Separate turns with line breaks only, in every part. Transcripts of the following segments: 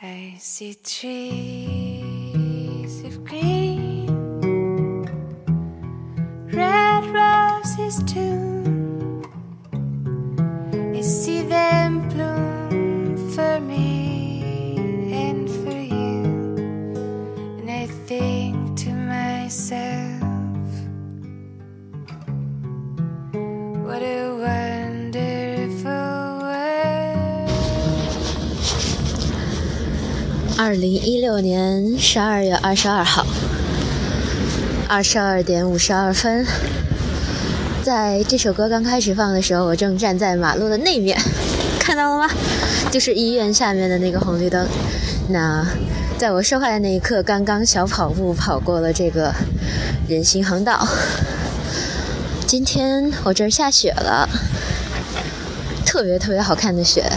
I see trees of green, red roses too.
二零一六年十二月二十二号，二十二点五十二分，在这首歌刚开始放的时候，我正站在马路的那面，看到了吗？就是医院下面的那个红绿灯。那在我说话的那一刻，刚刚小跑步跑过了这个人行横道。今天我这儿下雪了，特别特别好看的雪。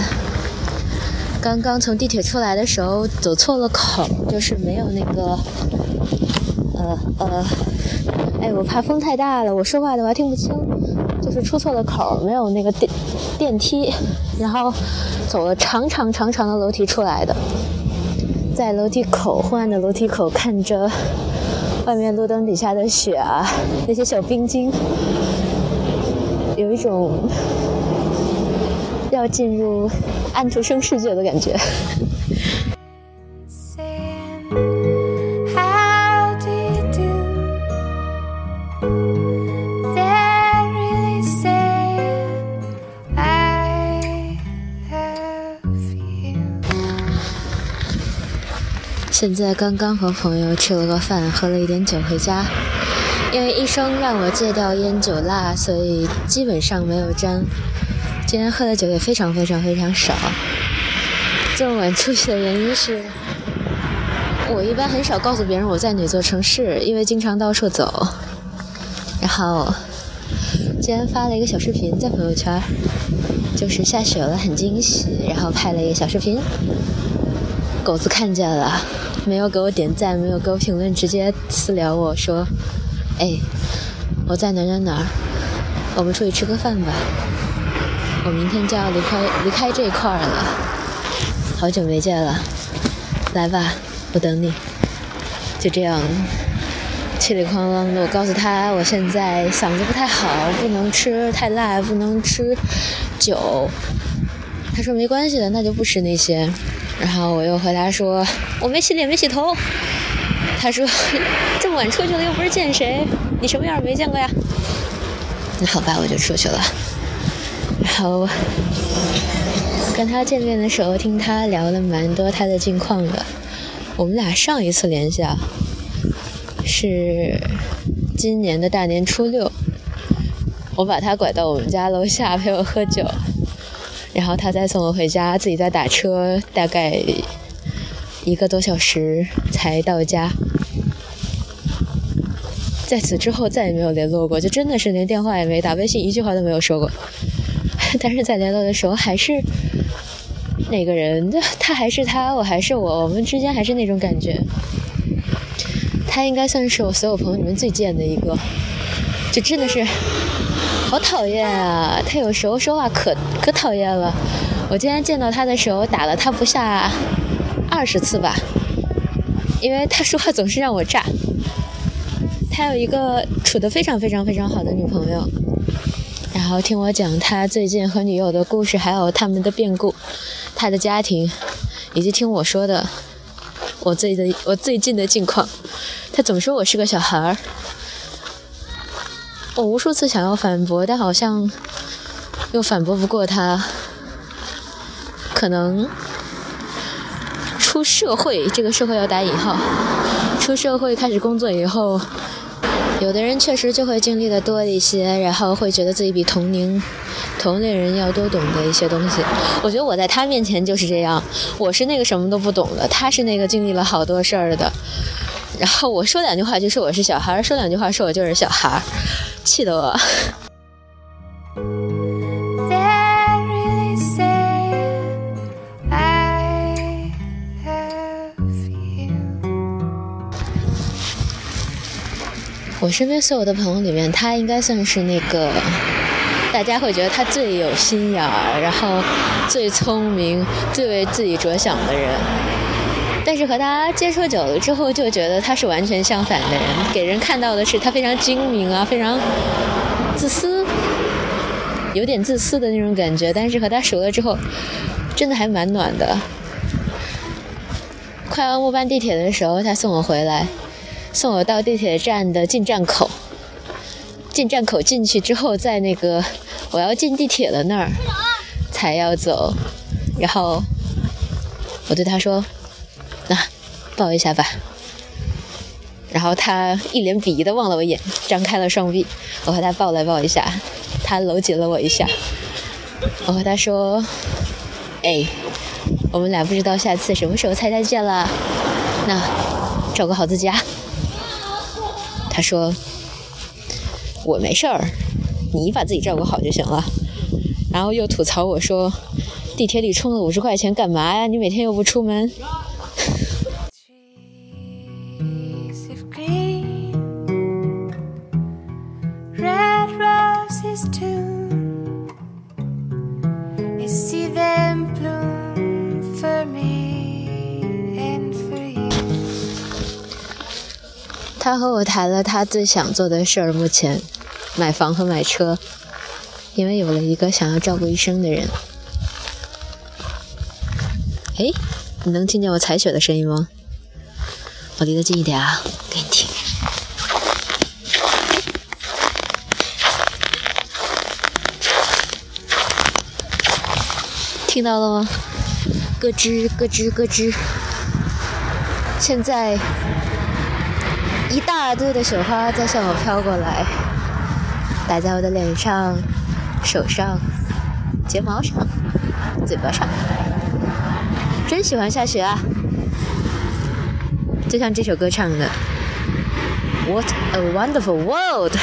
刚刚从地铁出来的时候走错了口，就是没有那个，呃呃，哎，我怕风太大了，我说话的话听不清，就是出错了口，没有那个电电梯，然后走了长长长长的楼梯出来的，在楼梯口昏暗的楼梯口看着外面路灯底下的雪啊，那些小冰晶，有一种要进入安徒生世界的感觉。
saying, How do you do? They're really saying, I love you.
现在刚刚和朋友吃了个饭，喝了一点酒回家。因为医生让我戒掉烟酒辣，所以基本上没有沾。今天喝的酒也非常非常非常少。这么晚出去的原因是，我一般很少告诉别人我在哪座城市，因为经常到处走。然后今天发了一个小视频在朋友圈，就是下雪了，很惊喜，然后拍了一个小视频。狗子看见了，没有给我点赞，没有给我评论，直接私聊我说：“哎，我在哪哪哪，我们出去吃个饭吧。我明天就要离开离开这块儿了，好久没见了，来吧，我等你。”就这样，气里哐啷的，我告诉他我现在嗓子不太好，不能吃太辣，不能吃酒。他说没关系的，那就不吃那些。然后我又和他说我没洗脸没洗头。他说这么晚出去了又不是见谁，你什么样没见过呀？那 好吧，我就出去了。然后跟他见面的时候，听他聊了蛮多他的近况的。我们俩上一次联系啊，是今年的大年初六，我把他拐到我们家楼下陪我喝酒。然后他再送我回家，自己再打车，大概一个多小时才到家。在此之后再也没有联络过，就真的是连电话也没打，微信一句话都没有说过。但是在联络的时候还是那个人，他还是他，我还是我，我们之间还是那种感觉。他应该算是我所有朋友里面最贱的一个，就真的是。好讨厌啊！他有时候说话可可讨厌了。我今天见到他的时候，打了他不下二十次吧，因为他说话总是让我炸。他有一个处得非常非常非常好的女朋友，然后听我讲他最近和女友的故事，还有他们的变故，他的家庭，以及听我说的我最的我最近的近况。他总说我是个小孩儿。我无数次想要反驳，但好像又反驳不过他。可能出社会，这个社会要打引号，出社会开始工作以后，有的人确实就会经历的多一些，然后会觉得自己比同龄同龄人要多懂得一些东西。我觉得我在他面前就是这样，我是那个什么都不懂的，他是那个经历了好多事儿的。然后我说两句话就说我是小孩儿，说两句话说我就是小孩儿，气得我。身边所有的朋友里面，他应该算是那个大家会觉得他最有心眼儿，然后最聪明、最为自己着想的人。但是和他接触久了之后，就觉得他是完全相反的人，给人看到的是他非常精明啊，非常自私，有点自私的那种感觉。但是和他熟了之后，真的还蛮暖的。快要末班地铁的时候，他送我回来，送我到地铁站的进站口。进站口进去之后，在那个我要进地铁的那儿才要走，然后我对他说：“那、抱一下吧。”然后他一脸鄙夷的望了我一眼，张开了双臂，我和他抱来抱一下，他搂紧了我一下，我和他说：“哎，我们俩不知道下次什么时候才再见了，那照顾好自己啊。”说。我没事儿，你把自己照顾好就行了。然后又吐槽我说：“地铁里充了五十块钱干嘛呀？你每天又不出门。他和我谈了他最想做的事儿，目前买房和买车，因为有了一个想要照顾一生的人。哎，你能听见我踩雪的声音吗？我离得近一点啊，给你听。听到了吗？咯吱咯吱咯吱。现在一大堆的雪花在向我飘过来，打在我的脸上、手上、睫毛上、嘴巴上。真喜欢下雪啊！就像这首歌唱的，What a wonderful world！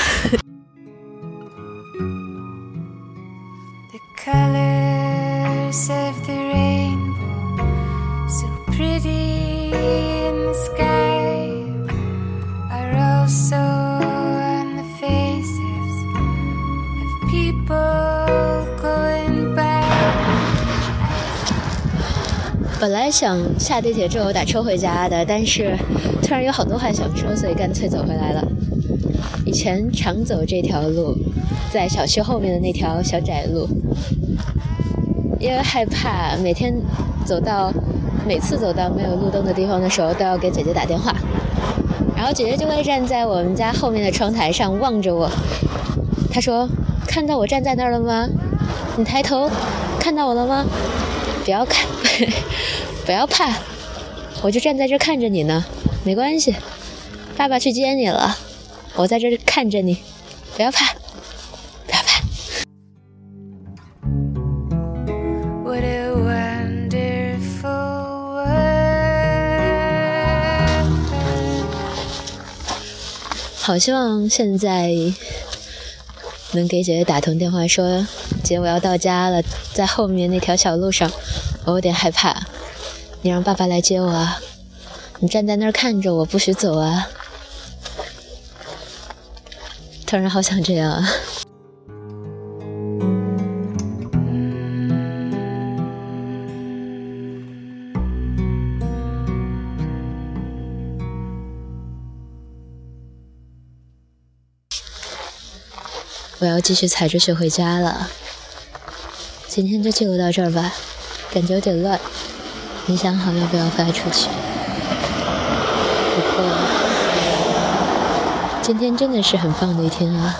本来想下地铁之后打车回家的，但是突然有好多话想说，所以干脆走回来了。以前常走这条路，在小区后面的那条小窄路，因为害怕每天走到每次走到没有路灯的地方的时候，都要给姐姐打电话，然后姐姐就会站在我们家后面的窗台上望着我。她说：“看到我站在那儿了吗？你抬头，看到我了吗？不要看，不要怕，我就站在这看着你呢，没关系。爸爸去接你了，我在这看着你，不要怕，不要怕。
What a wonderful world.
好希望现在能给姐姐打通电话说，姐我要到家了，在后面那条小路上，我有点害怕，你让爸爸来接我啊，你站在那儿看着我，不许走啊。突然好想这样啊。我要继续踩着雪回家了。今天就记录到这儿吧，感觉有点乱。你想好要不要发出去？不过，今天真的是很棒的一天啊！